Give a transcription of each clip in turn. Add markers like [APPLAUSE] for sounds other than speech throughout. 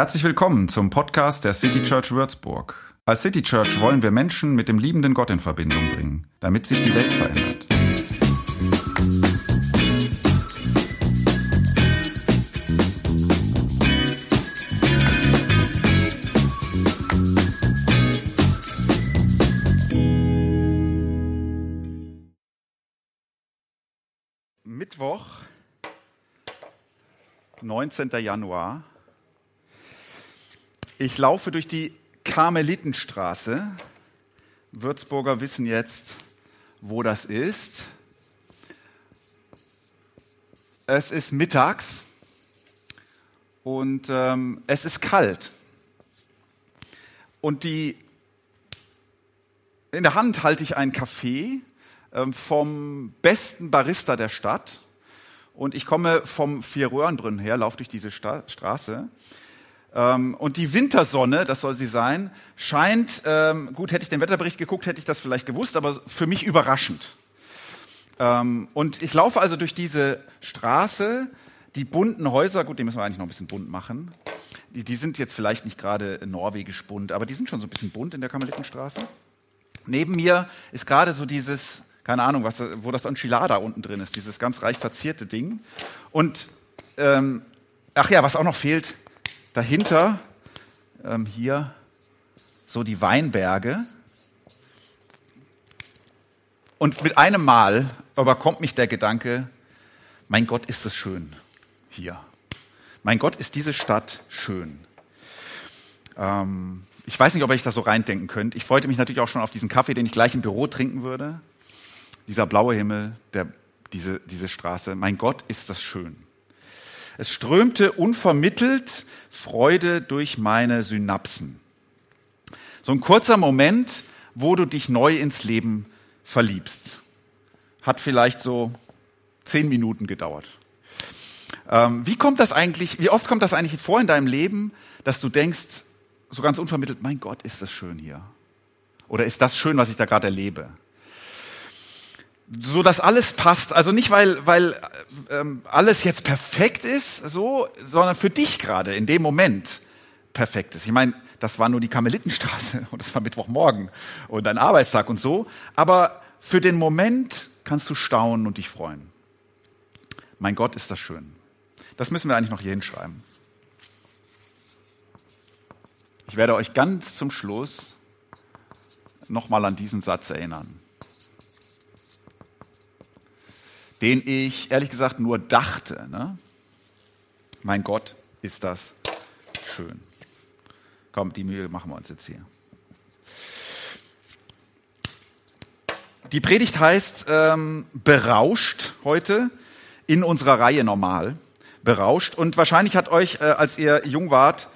Herzlich willkommen zum Podcast der City Church Würzburg. Als City Church wollen wir Menschen mit dem liebenden Gott in Verbindung bringen, damit sich die Welt verändert. Mittwoch, 19. Januar. Ich laufe durch die Karmelitenstraße. Würzburger wissen jetzt, wo das ist. Es ist mittags und ähm, es ist kalt. Und die, in der Hand halte ich einen Kaffee ähm, vom besten Barista der Stadt. Und ich komme vom Vier-Röhrenbrunnen her, laufe durch diese Sta Straße. Ähm, und die Wintersonne, das soll sie sein, scheint, ähm, gut, hätte ich den Wetterbericht geguckt, hätte ich das vielleicht gewusst, aber für mich überraschend. Und ich laufe also durch diese Straße, die bunten Häuser, gut, die müssen wir eigentlich noch ein bisschen bunt machen. Die, die sind jetzt vielleicht nicht gerade norwegisch bunt, aber die sind schon so ein bisschen bunt in der Karmelitenstraße. Neben mir ist gerade so dieses keine Ahnung, was, wo das Enchilada unten drin ist, dieses ganz reich verzierte Ding. Und ähm, ach ja, was auch noch fehlt, dahinter ähm, hier so die Weinberge. Und mit einem Mal überkommt mich der Gedanke, mein Gott, ist es schön hier. Mein Gott, ist diese Stadt schön. Ähm, ich weiß nicht, ob ich das so reindenken könnt. Ich freute mich natürlich auch schon auf diesen Kaffee, den ich gleich im Büro trinken würde dieser blaue Himmel, der, diese, diese Straße. Mein Gott, ist das schön. Es strömte unvermittelt Freude durch meine Synapsen. So ein kurzer Moment, wo du dich neu ins Leben verliebst. Hat vielleicht so zehn Minuten gedauert. Ähm, wie kommt das eigentlich, wie oft kommt das eigentlich vor in deinem Leben, dass du denkst, so ganz unvermittelt, mein Gott, ist das schön hier? Oder ist das schön, was ich da gerade erlebe? So dass alles passt. Also nicht, weil, weil ähm, alles jetzt perfekt ist, so, sondern für dich gerade in dem Moment perfekt ist. Ich meine, das war nur die Karmelitenstraße [LAUGHS] und das war Mittwochmorgen und ein Arbeitstag und so. Aber für den Moment kannst du staunen und dich freuen. Mein Gott, ist das schön. Das müssen wir eigentlich noch hier hinschreiben. Ich werde euch ganz zum Schluss nochmal an diesen Satz erinnern. Den ich ehrlich gesagt nur dachte. Ne? Mein Gott, ist das schön. Komm, die Mühe machen wir uns jetzt hier. Die Predigt heißt ähm, berauscht heute in unserer Reihe normal. Berauscht. Und wahrscheinlich hat euch, äh, als ihr jung wart,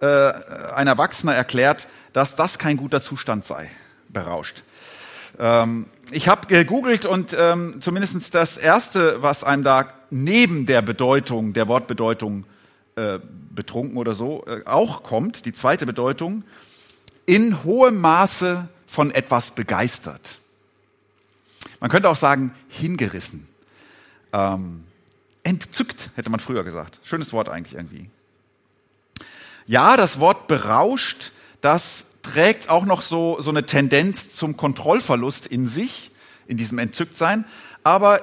äh, ein Erwachsener erklärt, dass das kein guter Zustand sei. Berauscht. Ähm, ich habe gegoogelt und ähm, zumindest das Erste, was einem da neben der Bedeutung, der Wortbedeutung äh, betrunken oder so, äh, auch kommt, die zweite Bedeutung, in hohem Maße von etwas begeistert. Man könnte auch sagen, hingerissen. Ähm, entzückt, hätte man früher gesagt. Schönes Wort eigentlich irgendwie. Ja, das Wort berauscht, das trägt auch noch so, so eine Tendenz zum Kontrollverlust in sich, in diesem Entzücktsein. Aber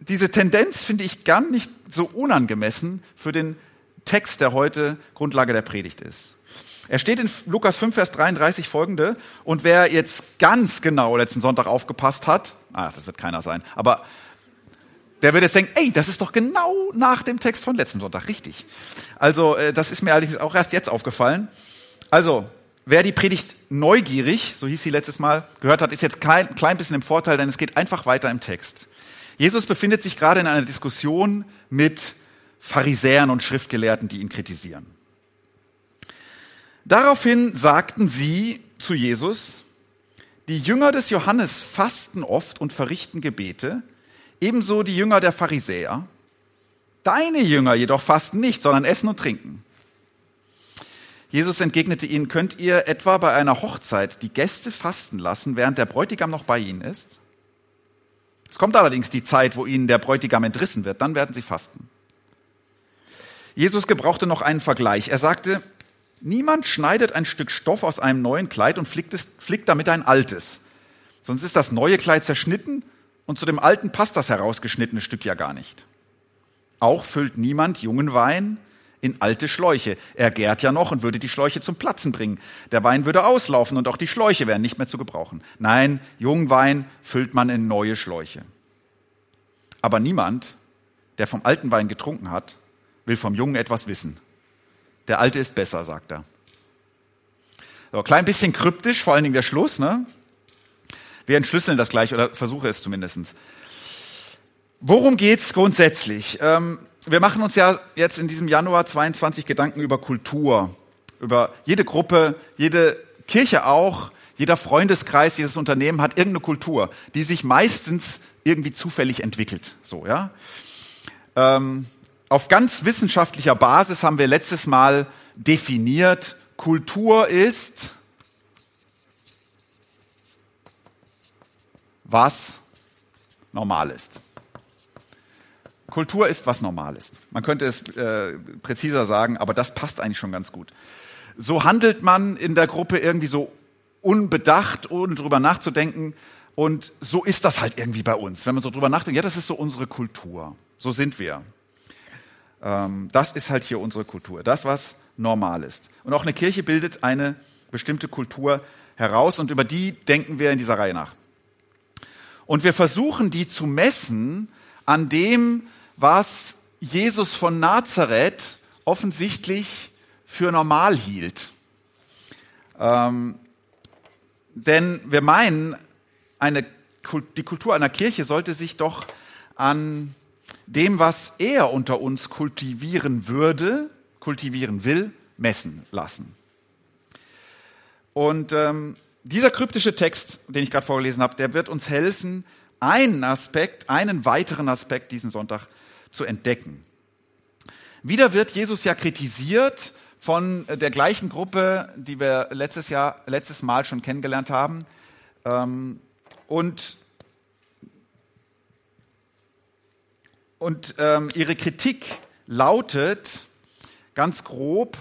diese Tendenz finde ich gar nicht so unangemessen für den Text, der heute Grundlage der Predigt ist. Er steht in Lukas 5, Vers 33 folgende, und wer jetzt ganz genau letzten Sonntag aufgepasst hat, ach, das wird keiner sein, aber der wird jetzt denken, ey, das ist doch genau nach dem Text von letzten Sonntag, richtig. Also, äh, das ist mir allerdings auch erst jetzt aufgefallen. Also, Wer die Predigt neugierig, so hieß sie letztes Mal, gehört hat, ist jetzt klein, klein bisschen im Vorteil, denn es geht einfach weiter im Text. Jesus befindet sich gerade in einer Diskussion mit Pharisäern und Schriftgelehrten, die ihn kritisieren. Daraufhin sagten sie zu Jesus, die Jünger des Johannes fasten oft und verrichten Gebete, ebenso die Jünger der Pharisäer. Deine Jünger jedoch fasten nicht, sondern essen und trinken. Jesus entgegnete ihnen, könnt ihr etwa bei einer Hochzeit die Gäste fasten lassen, während der Bräutigam noch bei ihnen ist? Es kommt allerdings die Zeit, wo ihnen der Bräutigam entrissen wird, dann werden sie fasten. Jesus gebrauchte noch einen Vergleich. Er sagte, niemand schneidet ein Stück Stoff aus einem neuen Kleid und flickt, es, flickt damit ein altes. Sonst ist das neue Kleid zerschnitten und zu dem alten passt das herausgeschnittene Stück ja gar nicht. Auch füllt niemand jungen Wein in alte Schläuche. Er gärt ja noch und würde die Schläuche zum Platzen bringen. Der Wein würde auslaufen und auch die Schläuche wären nicht mehr zu gebrauchen. Nein, jungen Wein füllt man in neue Schläuche. Aber niemand, der vom alten Wein getrunken hat, will vom Jungen etwas wissen. Der alte ist besser, sagt er. So, klein bisschen kryptisch, vor allen Dingen der Schluss. Ne? Wir entschlüsseln das gleich oder versuche es zumindestens. Worum geht's grundsätzlich? Ähm, wir machen uns ja jetzt in diesem Januar 22 Gedanken über Kultur, über jede Gruppe, jede Kirche auch, jeder Freundeskreis, jedes Unternehmen hat irgendeine Kultur, die sich meistens irgendwie zufällig entwickelt. So, ja. Ähm, auf ganz wissenschaftlicher Basis haben wir letztes Mal definiert, Kultur ist, was normal ist. Kultur ist, was normal ist. Man könnte es äh, präziser sagen, aber das passt eigentlich schon ganz gut. So handelt man in der Gruppe irgendwie so unbedacht, ohne drüber nachzudenken. Und so ist das halt irgendwie bei uns. Wenn man so drüber nachdenkt, ja, das ist so unsere Kultur. So sind wir. Ähm, das ist halt hier unsere Kultur. Das, was normal ist. Und auch eine Kirche bildet eine bestimmte Kultur heraus und über die denken wir in dieser Reihe nach. Und wir versuchen, die zu messen an dem, was Jesus von Nazareth offensichtlich für normal hielt. Ähm, denn wir meinen, eine, die Kultur einer Kirche sollte sich doch an dem, was er unter uns kultivieren würde, kultivieren will, messen lassen. Und ähm, dieser kryptische Text, den ich gerade vorgelesen habe, der wird uns helfen, einen Aspekt, einen weiteren Aspekt diesen Sonntag zu entdecken. Wieder wird Jesus ja kritisiert von der gleichen Gruppe, die wir letztes Jahr, letztes Mal schon kennengelernt haben. Ähm, und und ähm, ihre Kritik lautet ganz grob,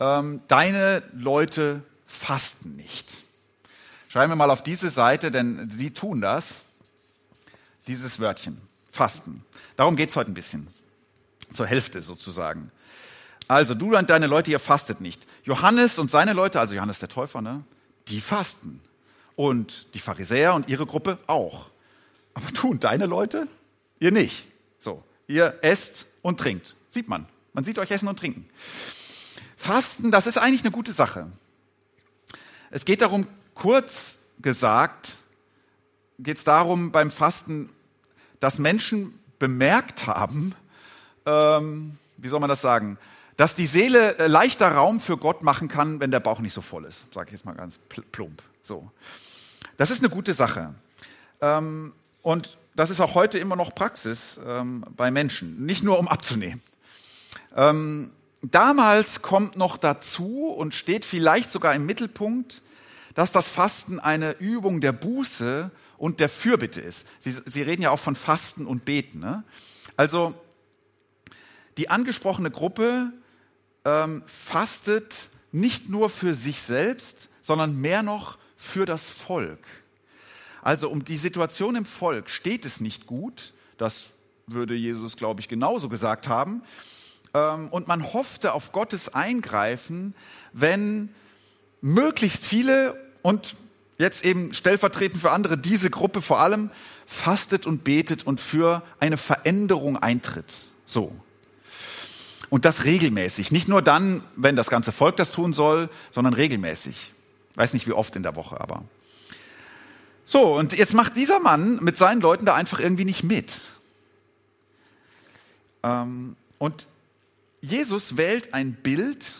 ähm, deine Leute fasten nicht. Schreiben wir mal auf diese Seite, denn sie tun das, dieses Wörtchen, fasten. Darum geht es heute ein bisschen. Zur Hälfte sozusagen. Also, du und deine Leute, ihr fastet nicht. Johannes und seine Leute, also Johannes der Täufer, ne, die fasten. Und die Pharisäer und ihre Gruppe auch. Aber du und deine Leute, ihr nicht. So, ihr esst und trinkt. Sieht man. Man sieht euch essen und trinken. Fasten, das ist eigentlich eine gute Sache. Es geht darum, kurz gesagt, geht es darum beim Fasten, dass Menschen bemerkt haben, ähm, wie soll man das sagen, dass die Seele äh, leichter Raum für Gott machen kann, wenn der Bauch nicht so voll ist. Sage ich jetzt mal ganz plump. So, das ist eine gute Sache. Ähm, und das ist auch heute immer noch Praxis ähm, bei Menschen, nicht nur um abzunehmen. Ähm, damals kommt noch dazu und steht vielleicht sogar im Mittelpunkt, dass das Fasten eine Übung der Buße und der Fürbitte ist. Sie, Sie reden ja auch von Fasten und Beten. Ne? Also die angesprochene Gruppe ähm, fastet nicht nur für sich selbst, sondern mehr noch für das Volk. Also um die Situation im Volk steht es nicht gut. Das würde Jesus, glaube ich, genauso gesagt haben. Ähm, und man hoffte auf Gottes Eingreifen, wenn möglichst viele und jetzt eben stellvertretend für andere, diese Gruppe vor allem, fastet und betet und für eine Veränderung eintritt. So. Und das regelmäßig. Nicht nur dann, wenn das ganze Volk das tun soll, sondern regelmäßig. Weiß nicht wie oft in der Woche, aber. So, und jetzt macht dieser Mann mit seinen Leuten da einfach irgendwie nicht mit. Ähm, und Jesus wählt ein Bild,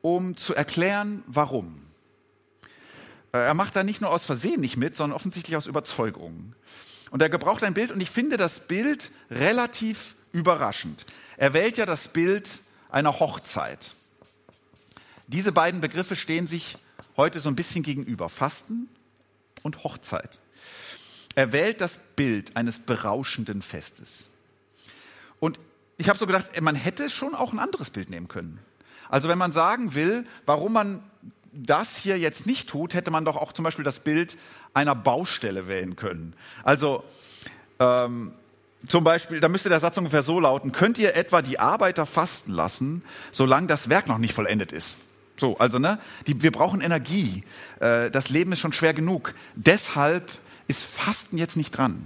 um zu erklären, warum. Äh, er macht da nicht nur aus Versehen nicht mit, sondern offensichtlich aus Überzeugung. Und er gebraucht ein Bild und ich finde das Bild relativ überraschend. Er wählt ja das Bild einer Hochzeit. Diese beiden Begriffe stehen sich heute so ein bisschen gegenüber. Fasten und Hochzeit. Er wählt das Bild eines berauschenden Festes. Und ich habe so gedacht, man hätte schon auch ein anderes Bild nehmen können. Also wenn man sagen will, warum man das hier jetzt nicht tut, hätte man doch auch zum Beispiel das Bild einer Baustelle wählen können. Also ähm, zum Beispiel, da müsste der Satz ungefähr so lauten, könnt ihr etwa die Arbeiter fasten lassen, solange das Werk noch nicht vollendet ist? So, also ne, die, wir brauchen Energie. Äh, das Leben ist schon schwer genug. Deshalb ist Fasten jetzt nicht dran.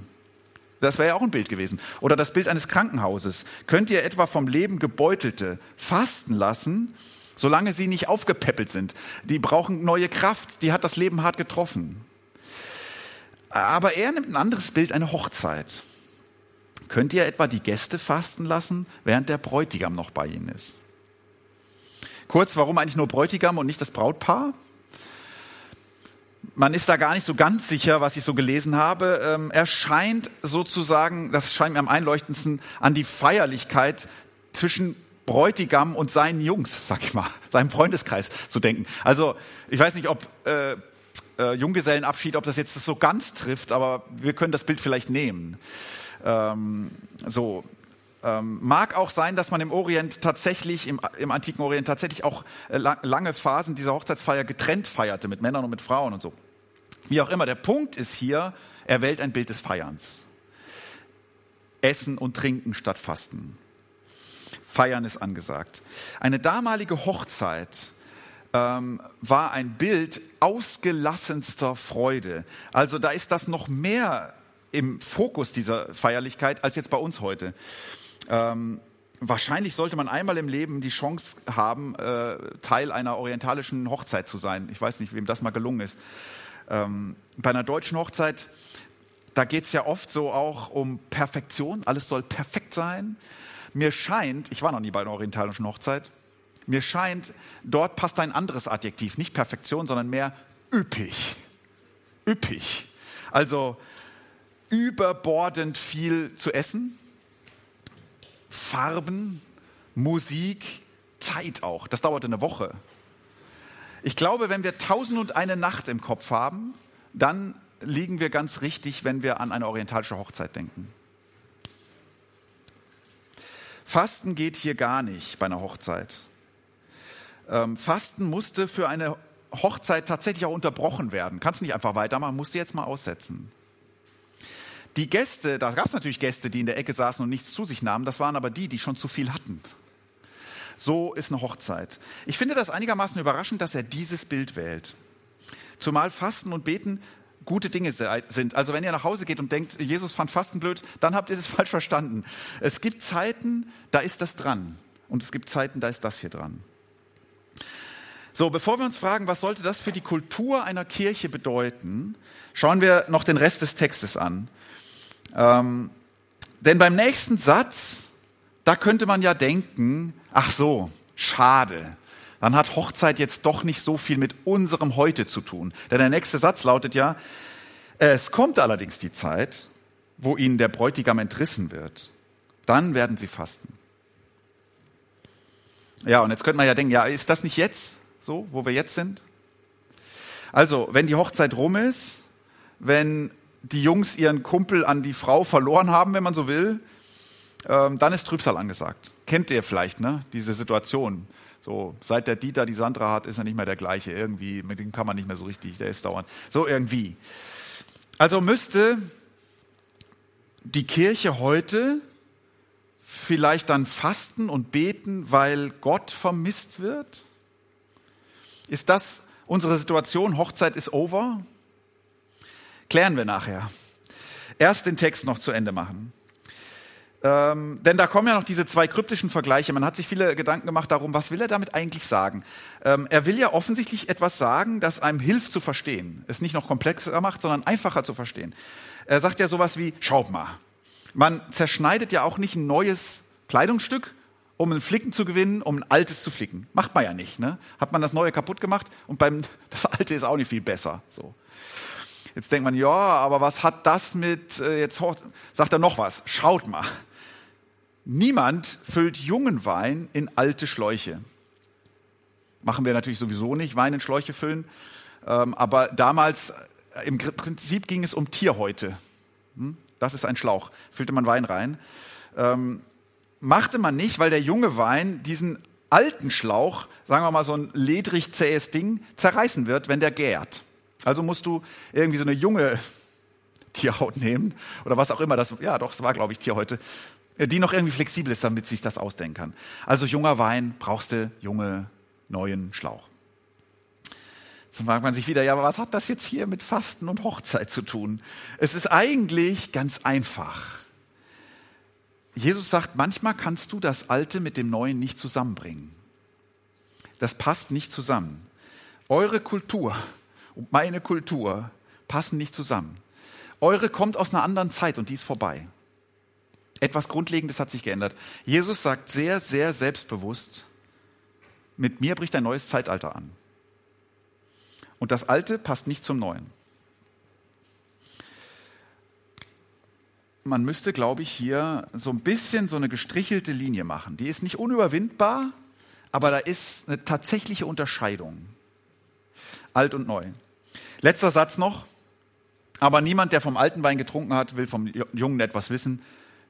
Das wäre ja auch ein Bild gewesen. Oder das Bild eines Krankenhauses. Könnt ihr etwa vom Leben Gebeutelte fasten lassen, solange sie nicht aufgepäppelt sind? Die brauchen neue Kraft, die hat das Leben hart getroffen. Aber er nimmt ein anderes Bild, eine Hochzeit. Könnt ihr etwa die Gäste fasten lassen, während der Bräutigam noch bei ihnen ist? Kurz, warum eigentlich nur Bräutigam und nicht das Brautpaar? man ist da gar nicht so ganz sicher, was ich so gelesen habe. Ähm, er scheint sozusagen, das scheint mir am einleuchtendsten, an die Feierlichkeit zwischen Bräutigam und seinen Jungs, sag ich mal, seinem Freundeskreis zu denken. Also ich weiß nicht, ob äh, äh, Junggesellenabschied, ob das jetzt so ganz trifft, aber wir können das Bild vielleicht nehmen. Ähm, so, ähm, mag auch sein, dass man im Orient tatsächlich, im, im antiken Orient tatsächlich auch äh, lange Phasen dieser Hochzeitsfeier getrennt feierte, mit Männern und mit Frauen und so. Wie auch immer, der Punkt ist hier, er wählt ein Bild des Feierns. Essen und Trinken statt Fasten. Feiern ist angesagt. Eine damalige Hochzeit ähm, war ein Bild ausgelassenster Freude. Also da ist das noch mehr im Fokus dieser Feierlichkeit als jetzt bei uns heute. Ähm, wahrscheinlich sollte man einmal im Leben die Chance haben, äh, Teil einer orientalischen Hochzeit zu sein. Ich weiß nicht, wem das mal gelungen ist. Ähm, bei einer deutschen Hochzeit, da geht es ja oft so auch um Perfektion. Alles soll perfekt sein. Mir scheint, ich war noch nie bei einer orientalischen Hochzeit, mir scheint, dort passt ein anderes Adjektiv. Nicht Perfektion, sondern mehr üppig. Üppig. Also überbordend viel zu essen Farben, Musik, Zeit auch. Das dauerte eine Woche. Ich glaube, wenn wir tausend und eine Nacht im Kopf haben, dann liegen wir ganz richtig, wenn wir an eine orientalische Hochzeit denken. Fasten geht hier gar nicht bei einer Hochzeit. Ähm, Fasten musste für eine Hochzeit tatsächlich auch unterbrochen werden. Kannst nicht einfach weitermachen, musst du jetzt mal aussetzen. Die Gäste, da gab es natürlich Gäste, die in der Ecke saßen und nichts zu sich nahmen, das waren aber die, die schon zu viel hatten. So ist eine Hochzeit. Ich finde das einigermaßen überraschend, dass er dieses Bild wählt. Zumal Fasten und Beten gute Dinge sind. Also wenn ihr nach Hause geht und denkt, Jesus fand Fasten blöd, dann habt ihr es [LAUGHS] falsch verstanden. Es gibt Zeiten, da ist das dran. Und es gibt Zeiten, da ist das hier dran. So, bevor wir uns fragen, was sollte das für die Kultur einer Kirche bedeuten, schauen wir noch den Rest des Textes an. Ähm, denn beim nächsten Satz, da könnte man ja denken, ach so, schade. Dann hat Hochzeit jetzt doch nicht so viel mit unserem Heute zu tun. Denn der nächste Satz lautet ja, es kommt allerdings die Zeit, wo ihnen der Bräutigam entrissen wird. Dann werden sie fasten. Ja, und jetzt könnte man ja denken, ja, ist das nicht jetzt so, wo wir jetzt sind? Also, wenn die Hochzeit rum ist, wenn die Jungs ihren Kumpel an die Frau verloren haben, wenn man so will, ähm, dann ist Trübsal angesagt. Kennt ihr vielleicht, ne? Diese Situation. So, seit der Dieter die Sandra hat, ist er nicht mehr der gleiche. Irgendwie, mit dem kann man nicht mehr so richtig, der ist dauernd. So irgendwie. Also müsste die Kirche heute vielleicht dann fasten und beten, weil Gott vermisst wird? Ist das unsere Situation? Hochzeit ist over? Klären wir nachher. Erst den Text noch zu Ende machen. Ähm, denn da kommen ja noch diese zwei kryptischen Vergleiche. Man hat sich viele Gedanken gemacht darum, was will er damit eigentlich sagen? Ähm, er will ja offensichtlich etwas sagen, das einem hilft zu verstehen. Es nicht noch komplexer macht, sondern einfacher zu verstehen. Er sagt ja sowas wie, schaut mal, man zerschneidet ja auch nicht ein neues Kleidungsstück, um einen Flicken zu gewinnen, um ein altes zu flicken. Macht man ja nicht. Ne? Hat man das neue kaputt gemacht und beim [LAUGHS] das alte ist auch nicht viel besser. So. Jetzt denkt man, ja, aber was hat das mit, äh, jetzt sagt er noch was, schaut mal. Niemand füllt jungen Wein in alte Schläuche. Machen wir natürlich sowieso nicht, Wein in Schläuche füllen. Ähm, aber damals, äh, im Prinzip ging es um Tierhäute. Hm? Das ist ein Schlauch. Füllte man Wein rein. Ähm, machte man nicht, weil der junge Wein diesen alten Schlauch, sagen wir mal so ein ledrig zähes Ding, zerreißen wird, wenn der gärt. Also musst du irgendwie so eine junge [LAUGHS] Tierhaut nehmen oder was auch immer das, ja doch, das war glaube ich Tierhäute, die noch irgendwie flexibel ist, damit sich das ausdenken kann. Also junger Wein brauchst du junge, neuen Schlauch. Jetzt fragt man sich wieder, ja, aber was hat das jetzt hier mit Fasten und Hochzeit zu tun? Es ist eigentlich ganz einfach. Jesus sagt, manchmal kannst du das Alte mit dem Neuen nicht zusammenbringen. Das passt nicht zusammen. Eure Kultur und meine Kultur passen nicht zusammen. Eure kommt aus einer anderen Zeit und die ist vorbei. Etwas Grundlegendes hat sich geändert. Jesus sagt sehr, sehr selbstbewusst, mit mir bricht ein neues Zeitalter an. Und das Alte passt nicht zum Neuen. man müsste, glaube ich, hier so ein bisschen so eine gestrichelte Linie machen. Die ist nicht unüberwindbar, aber da ist eine tatsächliche Unterscheidung. Alt und neu. Letzter Satz noch. Aber niemand, der vom alten Wein getrunken hat, will vom Jungen etwas wissen.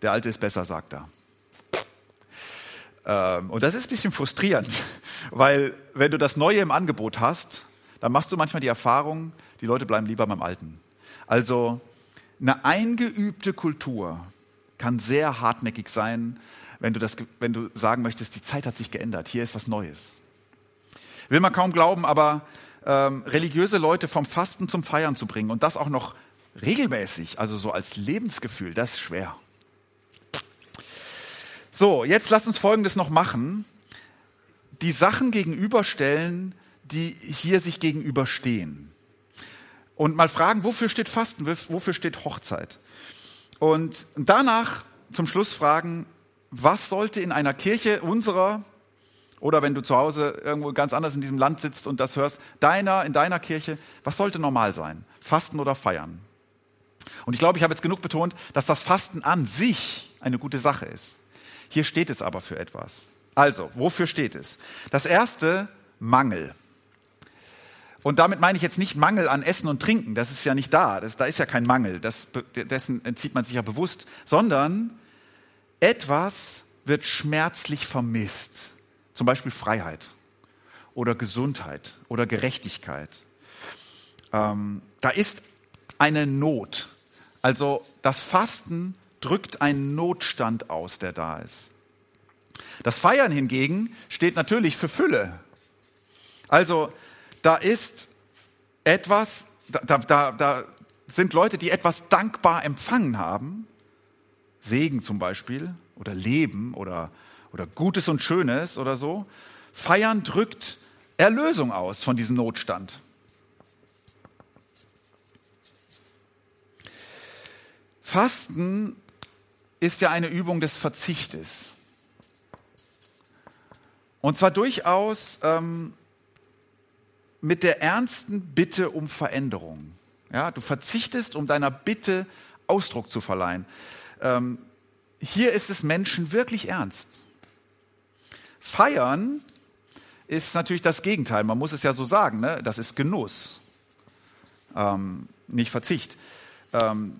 Der alte ist besser, sagt er. Ähm, und das ist ein bisschen frustrierend, [LAUGHS] weil wenn du das Neue im Angebot hast, dann machst du manchmal die Erfahrung, die Leute bleiben lieber beim Alten. Also eine eingeübte Kultur kann sehr hartnäckig sein, wenn du, das, wenn du sagen möchtest, die Zeit hat sich geändert, hier ist was Neues. Will man kaum glauben, aber ähm, religiöse Leute vom Fasten zum Feiern zu bringen und das auch noch regelmäßig, also so als Lebensgefühl, das ist schwer. So, jetzt lass uns Folgendes noch machen. Die Sachen gegenüberstellen, die hier sich gegenüberstehen und mal fragen, wofür steht Fasten, wofür steht Hochzeit? Und danach zum Schluss fragen, was sollte in einer Kirche unserer oder wenn du zu Hause irgendwo ganz anders in diesem Land sitzt und das hörst, deiner, in deiner Kirche, was sollte normal sein? Fasten oder feiern? Und ich glaube, ich habe jetzt genug betont, dass das Fasten an sich eine gute Sache ist. Hier steht es aber für etwas. Also, wofür steht es? Das erste, Mangel. Und damit meine ich jetzt nicht Mangel an Essen und Trinken, das ist ja nicht da, das, da ist ja kein Mangel, das, dessen entzieht man sich ja bewusst, sondern etwas wird schmerzlich vermisst, zum Beispiel Freiheit oder Gesundheit oder Gerechtigkeit. Ähm, da ist eine Not. Also das Fasten drückt einen Notstand aus, der da ist. Das Feiern hingegen steht natürlich für Fülle. Also da ist etwas, da, da, da sind Leute, die etwas dankbar empfangen haben, Segen zum Beispiel oder Leben oder, oder Gutes und Schönes oder so. Feiern drückt Erlösung aus von diesem Notstand. Fasten ist ja eine Übung des Verzichtes. Und zwar durchaus ähm, mit der ernsten Bitte um Veränderung. Ja, du verzichtest, um deiner Bitte Ausdruck zu verleihen. Ähm, hier ist es Menschen wirklich ernst. Feiern ist natürlich das Gegenteil. Man muss es ja so sagen. Ne? Das ist Genuss, ähm, nicht Verzicht. Ähm,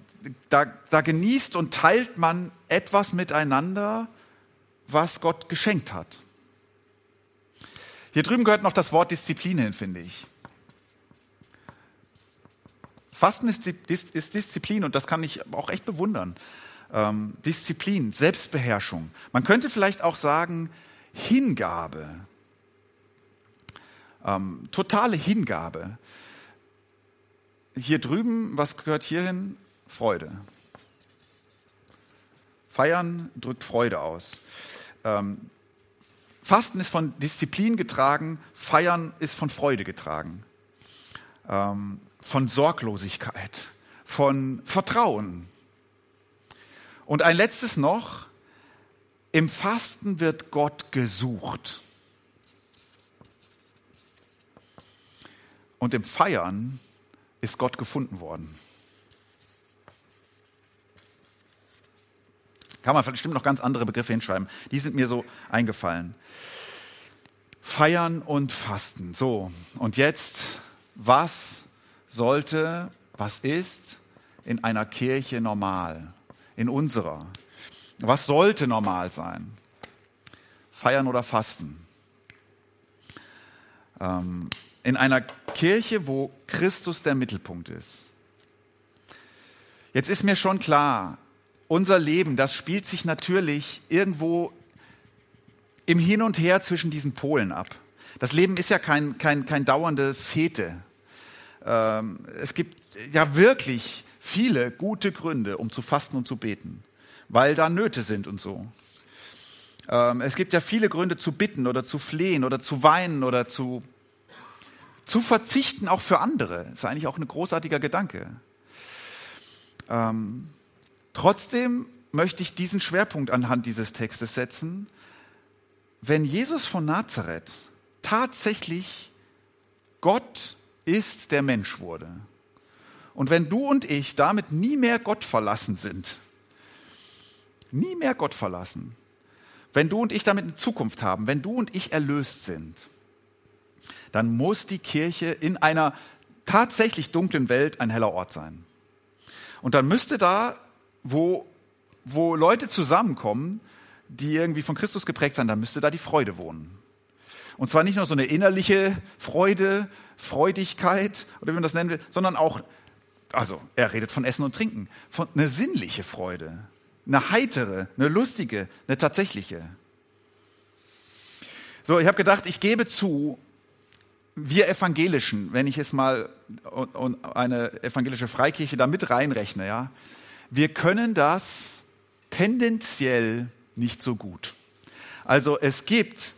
da, da genießt und teilt man etwas miteinander, was Gott geschenkt hat. Hier drüben gehört noch das Wort Disziplin hin, finde ich. Fasten ist, Disziplin und das kann ich auch echt bewundern. Ähm, Disziplin, Selbstbeherrschung. Man könnte vielleicht auch sagen Hingabe. Ähm, totale Hingabe. Hier drüben, was gehört hierhin? Freude. Feiern drückt Freude aus. Ähm, Fasten ist von Disziplin getragen, Feiern ist von Freude getragen, ähm, von Sorglosigkeit, von Vertrauen. Und ein letztes noch, im Fasten wird Gott gesucht. Und im Feiern ist Gott gefunden worden. Kann man bestimmt noch ganz andere Begriffe hinschreiben. Die sind mir so eingefallen. Feiern und Fasten. So, und jetzt, was sollte, was ist in einer Kirche normal? In unserer. Was sollte normal sein? feiern oder fasten. Ähm, in einer Kirche, wo Christus der Mittelpunkt ist. Jetzt ist mir schon klar, unser Leben, das spielt sich natürlich irgendwo im Hin und Her zwischen diesen Polen ab. Das Leben ist ja kein, kein, kein dauernde Fete. Ähm, es gibt ja wirklich viele gute Gründe, um zu fasten und zu beten, weil da Nöte sind und so. Ähm, es gibt ja viele Gründe zu bitten oder zu flehen oder zu weinen oder zu, zu verzichten, auch für andere. Ist eigentlich auch ein großartiger Gedanke. Ähm, trotzdem möchte ich diesen Schwerpunkt anhand dieses Textes setzen. Wenn Jesus von Nazareth tatsächlich Gott ist, der Mensch wurde, und wenn du und ich damit nie mehr Gott verlassen sind, nie mehr Gott verlassen, wenn du und ich damit eine Zukunft haben, wenn du und ich erlöst sind, dann muss die Kirche in einer tatsächlich dunklen Welt ein heller Ort sein. Und dann müsste da, wo, wo Leute zusammenkommen, die irgendwie von Christus geprägt sind, dann müsste da die Freude wohnen. Und zwar nicht nur so eine innerliche Freude, Freudigkeit oder wie man das nennen will, sondern auch, also er redet von Essen und Trinken, von eine sinnliche Freude, eine heitere, eine lustige, eine tatsächliche. So, ich habe gedacht, ich gebe zu, wir Evangelischen, wenn ich es mal und eine evangelische Freikirche da mit reinrechne, ja, wir können das tendenziell nicht so gut. Also es gibt,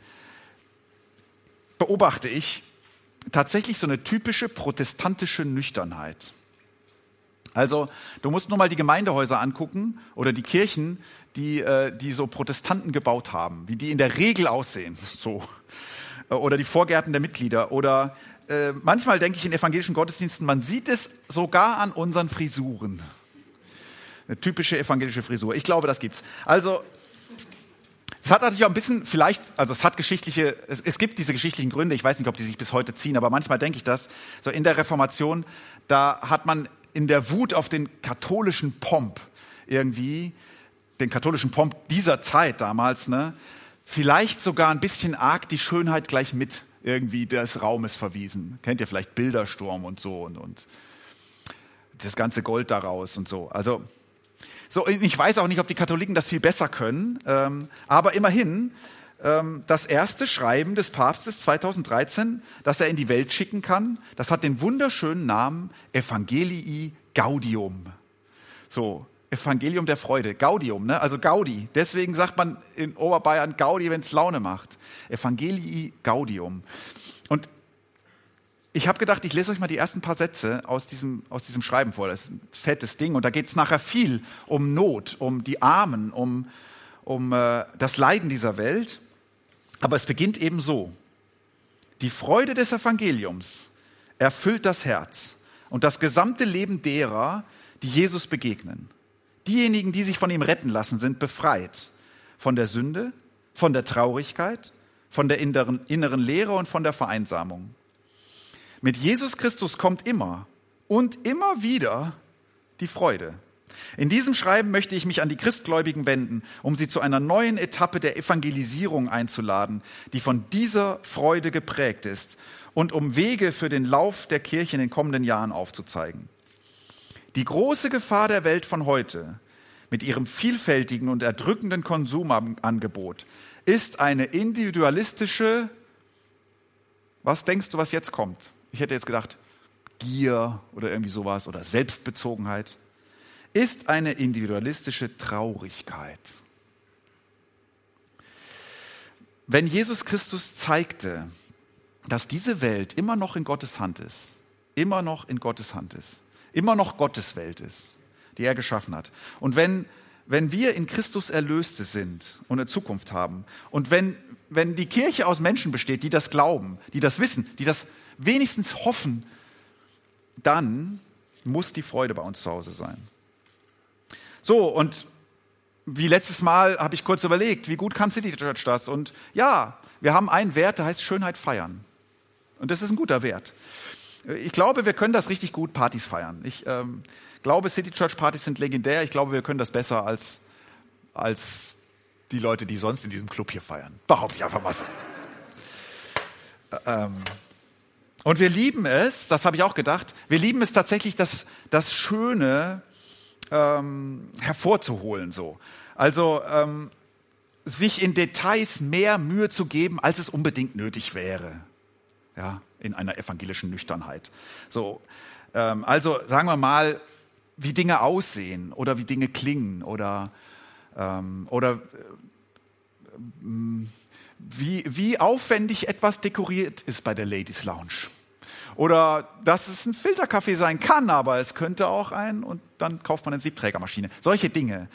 beobachte ich, tatsächlich so eine typische protestantische Nüchternheit. Also du musst nur mal die Gemeindehäuser angucken oder die Kirchen, die, äh, die so Protestanten gebaut haben, wie die in der Regel aussehen. [LAUGHS] So. Oder die Vorgärten der Mitglieder. Oder äh, manchmal denke ich in evangelischen Gottesdiensten, man sieht es sogar an unseren Frisuren. Eine typische evangelische Frisur. Ich glaube, das gibt's. Also es hat natürlich auch ein bisschen, vielleicht, also es hat geschichtliche, es, es, gibt diese geschichtlichen Gründe, ich weiß nicht, ob die sich bis heute ziehen, aber manchmal denke ich das. So in der Reformation, da hat man in der Wut auf den katholischen Pomp irgendwie, den katholischen Pomp dieser Zeit damals, ne, vielleicht sogar ein bisschen arg die Schönheit gleich mit irgendwie des Raumes verwiesen. Kennt ihr vielleicht Bildersturm und so und, und das ganze Gold daraus und so. Also so, ich weiß auch nicht, ob die Katholiken das viel besser können, ähm, aber immerhin ähm, das erste Schreiben des Papstes 2013, das er in die Welt schicken kann, das hat den wunderschönen Namen Evangelii Gaudium. So, Evangelium der Freude, Gaudium, ne? also Gaudi. Deswegen sagt man in Oberbayern Gaudi, wenn es Laune macht. Evangelii Gaudium. Und ich habe gedacht, ich lese euch mal die ersten paar Sätze aus diesem, aus diesem Schreiben vor. Das ist ein fettes Ding und da geht es nachher viel um Not, um die Armen, um, um äh, das Leiden dieser Welt. Aber es beginnt eben so. Die Freude des Evangeliums erfüllt das Herz und das gesamte Leben derer, die Jesus begegnen. Diejenigen, die sich von ihm retten lassen, sind befreit von der Sünde, von der Traurigkeit, von der inneren, inneren Leere und von der Vereinsamung. Mit Jesus Christus kommt immer und immer wieder die Freude. In diesem Schreiben möchte ich mich an die Christgläubigen wenden, um sie zu einer neuen Etappe der Evangelisierung einzuladen, die von dieser Freude geprägt ist und um Wege für den Lauf der Kirche in den kommenden Jahren aufzuzeigen. Die große Gefahr der Welt von heute mit ihrem vielfältigen und erdrückenden Konsumangebot ist eine individualistische, was denkst du, was jetzt kommt? Ich hätte jetzt gedacht, Gier oder irgendwie sowas oder Selbstbezogenheit ist eine individualistische Traurigkeit. Wenn Jesus Christus zeigte, dass diese Welt immer noch in Gottes Hand ist, immer noch in Gottes Hand ist, immer noch Gottes Welt ist, die er geschaffen hat. Und wenn, wenn wir in Christus Erlöste sind und eine Zukunft haben und wenn, wenn die Kirche aus Menschen besteht, die das glauben, die das wissen, die das wenigstens hoffen, dann muss die Freude bei uns zu Hause sein. So, und wie letztes Mal habe ich kurz überlegt, wie gut kann City Church das? Und ja, wir haben einen Wert, der heißt Schönheit feiern. Und das ist ein guter Wert. Ich glaube, wir können das richtig gut Partys feiern. Ich ähm, glaube, City Church Partys sind legendär. Ich glaube, wir können das besser als, als die Leute, die sonst in diesem Club hier feiern. Behaupte ich einfach mal so. Ähm, und wir lieben es, das habe ich auch gedacht, wir lieben es tatsächlich, das, das Schöne ähm, hervorzuholen. So. Also ähm, sich in Details mehr Mühe zu geben, als es unbedingt nötig wäre. Ja, in einer evangelischen Nüchternheit. So, ähm, also sagen wir mal, wie Dinge aussehen oder wie Dinge klingen oder, ähm, oder äh, wie, wie aufwendig etwas dekoriert ist bei der Ladies Lounge. Oder dass es ein Filterkaffee sein kann, aber es könnte auch ein, und dann kauft man eine Siebträgermaschine. Solche Dinge.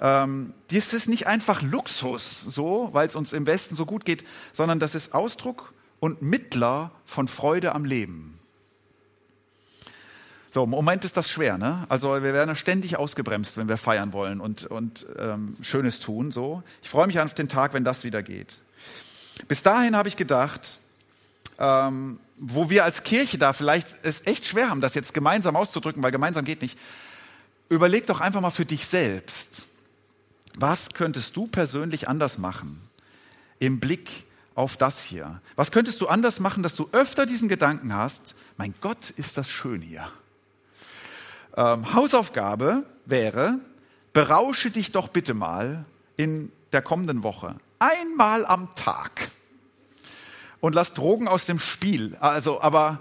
Ähm, das ist nicht einfach Luxus, so, weil es uns im Westen so gut geht, sondern das ist Ausdruck und Mittler von Freude am Leben. So, im Moment ist das schwer, ne? Also wir werden ständig ausgebremst, wenn wir feiern wollen und, und ähm, Schönes tun. So, ich freue mich auf den Tag, wenn das wieder geht. Bis dahin habe ich gedacht, ähm, wo wir als Kirche da vielleicht es echt schwer haben, das jetzt gemeinsam auszudrücken, weil gemeinsam geht nicht. Überleg doch einfach mal für dich selbst, was könntest du persönlich anders machen im Blick auf das hier? Was könntest du anders machen, dass du öfter diesen Gedanken hast, mein Gott, ist das schön hier. Ähm, Hausaufgabe wäre, berausche dich doch bitte mal in der kommenden Woche einmal am Tag und lass Drogen aus dem Spiel. Also, aber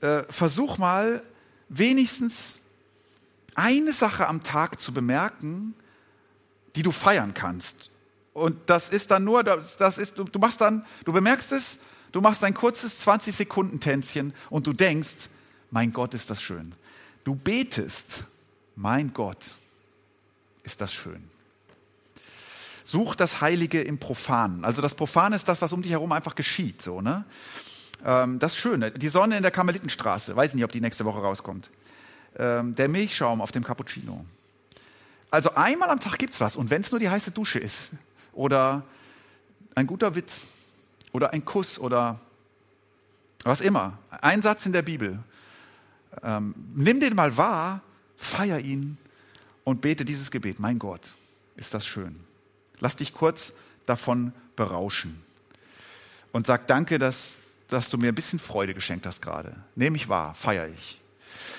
äh, versuch mal wenigstens eine Sache am Tag zu bemerken, die du feiern kannst. Und das ist dann nur, das, das ist, du, du machst dann, du bemerkst es, du machst ein kurzes 20 Sekunden Tänzchen und du denkst, mein Gott, ist das schön. Du betest, mein Gott, ist das schön. Such das Heilige im Profanen. Also das Profane ist das, was um dich herum einfach geschieht. So, ne? Ähm, das Schöne. Die Sonne in der Karmelitenstraße. Weiß nicht, ob die nächste Woche rauskommt. Ähm, der Milchschaum auf dem Cappuccino. Also einmal am Tag gibt's was. Und wenn es nur die heiße Dusche ist oder ein guter Witz oder ein Kuss oder was immer. Ein Satz in der Bibel. Ähm, nimm den mal wahr, feier ihn und bete dieses Gebet. Mein Gott, ist das schön. Lass dich kurz davon berauschen und sag danke, dass, dass du mir ein bisschen Freude geschenkt hast gerade. Nehme ich wahr, feiere ich.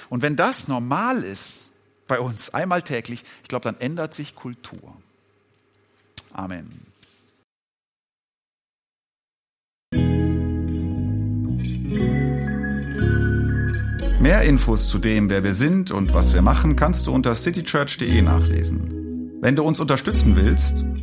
Und wenn das normal ist bei uns, einmal täglich, ich glaube, dann ändert sich Kultur. Amen. Mehr Infos zu dem, wer wir sind und was wir machen, kannst du unter citychurch.de nachlesen. Wenn du uns unterstützen willst,